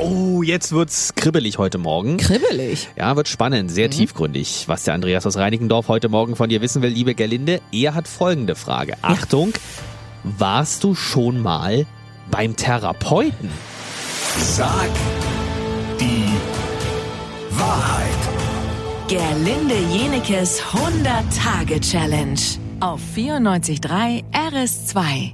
Oh, jetzt wird's kribbelig heute Morgen. Kribbelig. Ja, wird spannend, sehr tiefgründig, was der Andreas aus Reinickendorf heute Morgen von dir wissen will, liebe Gerlinde. Er hat folgende Frage. Achtung, warst du schon mal beim Therapeuten? Sag die Wahrheit. Gerlinde Jenekes 100-Tage-Challenge auf 94.3 RS2.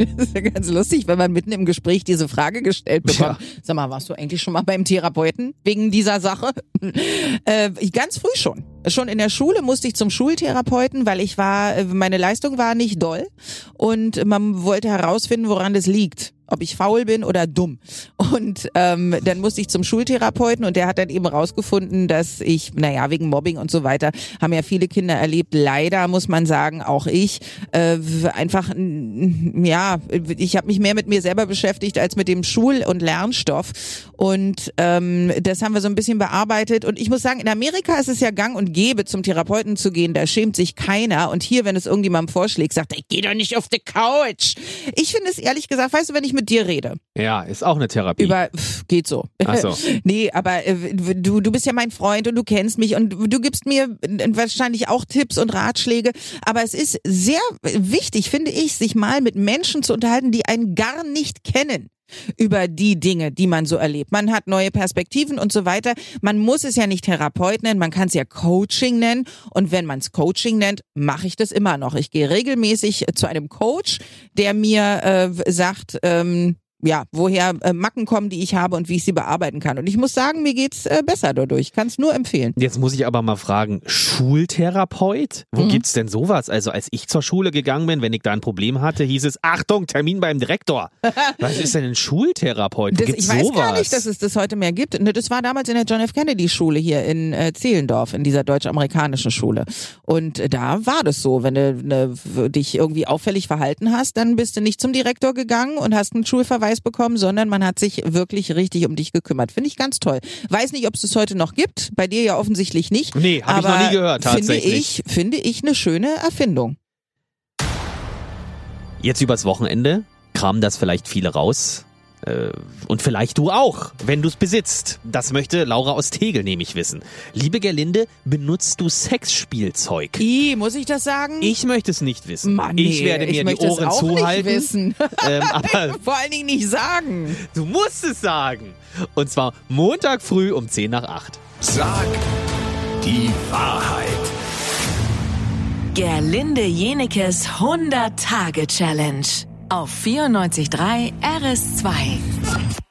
Das ist ja ganz lustig, wenn man mitten im Gespräch diese Frage gestellt bekommt. Sag mal, warst du eigentlich schon mal beim Therapeuten wegen dieser Sache? äh, ganz früh schon. Schon in der Schule musste ich zum Schultherapeuten, weil ich war, äh, meine Leistung war nicht doll und man wollte herausfinden, woran das liegt. Ob ich faul bin oder dumm. Und ähm, dann musste ich zum Schultherapeuten und der hat dann eben rausgefunden, dass ich, naja, wegen Mobbing und so weiter, haben ja viele Kinder erlebt. Leider muss man sagen, auch ich, äh, einfach, ja, ich habe mich mehr mit mir selber beschäftigt als mit dem Schul- und Lernstoff. Und ähm, das haben wir so ein bisschen bearbeitet. Und ich muss sagen, in Amerika ist es ja gang und gäbe, zum Therapeuten zu gehen. Da schämt sich keiner. Und hier, wenn es irgendjemandem vorschlägt, sagt, er, geh doch nicht auf die Couch. Ich finde es ehrlich gesagt, weißt du, wenn ich mit dir rede, Ja, ist auch eine Therapie. über pff, geht so. Ach so. nee, aber äh, du du bist ja mein Freund und du kennst mich und du gibst mir äh, wahrscheinlich auch Tipps und Ratschläge, aber es ist sehr wichtig, finde ich, sich mal mit Menschen zu unterhalten, die einen gar nicht kennen über die Dinge, die man so erlebt. Man hat neue Perspektiven und so weiter. Man muss es ja nicht Therapeut nennen, man kann es ja Coaching nennen. Und wenn man es Coaching nennt, mache ich das immer noch. Ich gehe regelmäßig zu einem Coach, der mir äh, sagt, ähm, ja, woher äh, Macken kommen, die ich habe und wie ich sie bearbeiten kann. Und ich muss sagen, mir geht's äh, besser dadurch. Kann es nur empfehlen. Jetzt muss ich aber mal fragen, Schultherapeut? Wo Mhm. gibt's denn sowas? Also als ich zur Schule gegangen bin, wenn ich da ein Problem hatte, hieß es, Achtung, Termin beim Direktor. Was ist denn ein Schultherapeut? Das, gibt's ich weiß sowas? gar nicht, dass es das heute mehr gibt. Ne, Das war damals in der John F. Kennedy Schule hier in äh, Zehlendorf, in dieser deutsch-amerikanischen Schule. Und äh, da war das so, wenn du ne, dich irgendwie auffällig verhalten hast, dann bist du nicht zum Direktor gegangen und hast einen Schulverweis bekommen, sondern man hat sich wirklich richtig um dich gekümmert. Finde ich ganz toll. Weiß nicht, ob es das heute noch gibt. Bei dir ja offensichtlich nicht. Nee, hab ich aber noch nie gehört, Finde tatsächlich. ich, finde ich eine schöne Erfindung. Jetzt übers Wochenende kramen das vielleicht viele raus. Äh, Und vielleicht du auch, wenn du es besitzt. Das möchte Laura aus Tegel nämlich wissen. Liebe Gerlinde, benutzt du Sexspielzeug? I, muss ich das sagen? Ich möchte es nicht wissen. Mann, ich nee, werde mir ich die Ohren auch zuhalten. Nicht wissen. Ähm, aber Vor allen Dingen nicht sagen. du musst es sagen. Und zwar Montag früh um 10 nach 8. Sag die Wahrheit. Gerlinde Jenekes 100-Tage-Challenge auf 94.3 RS2.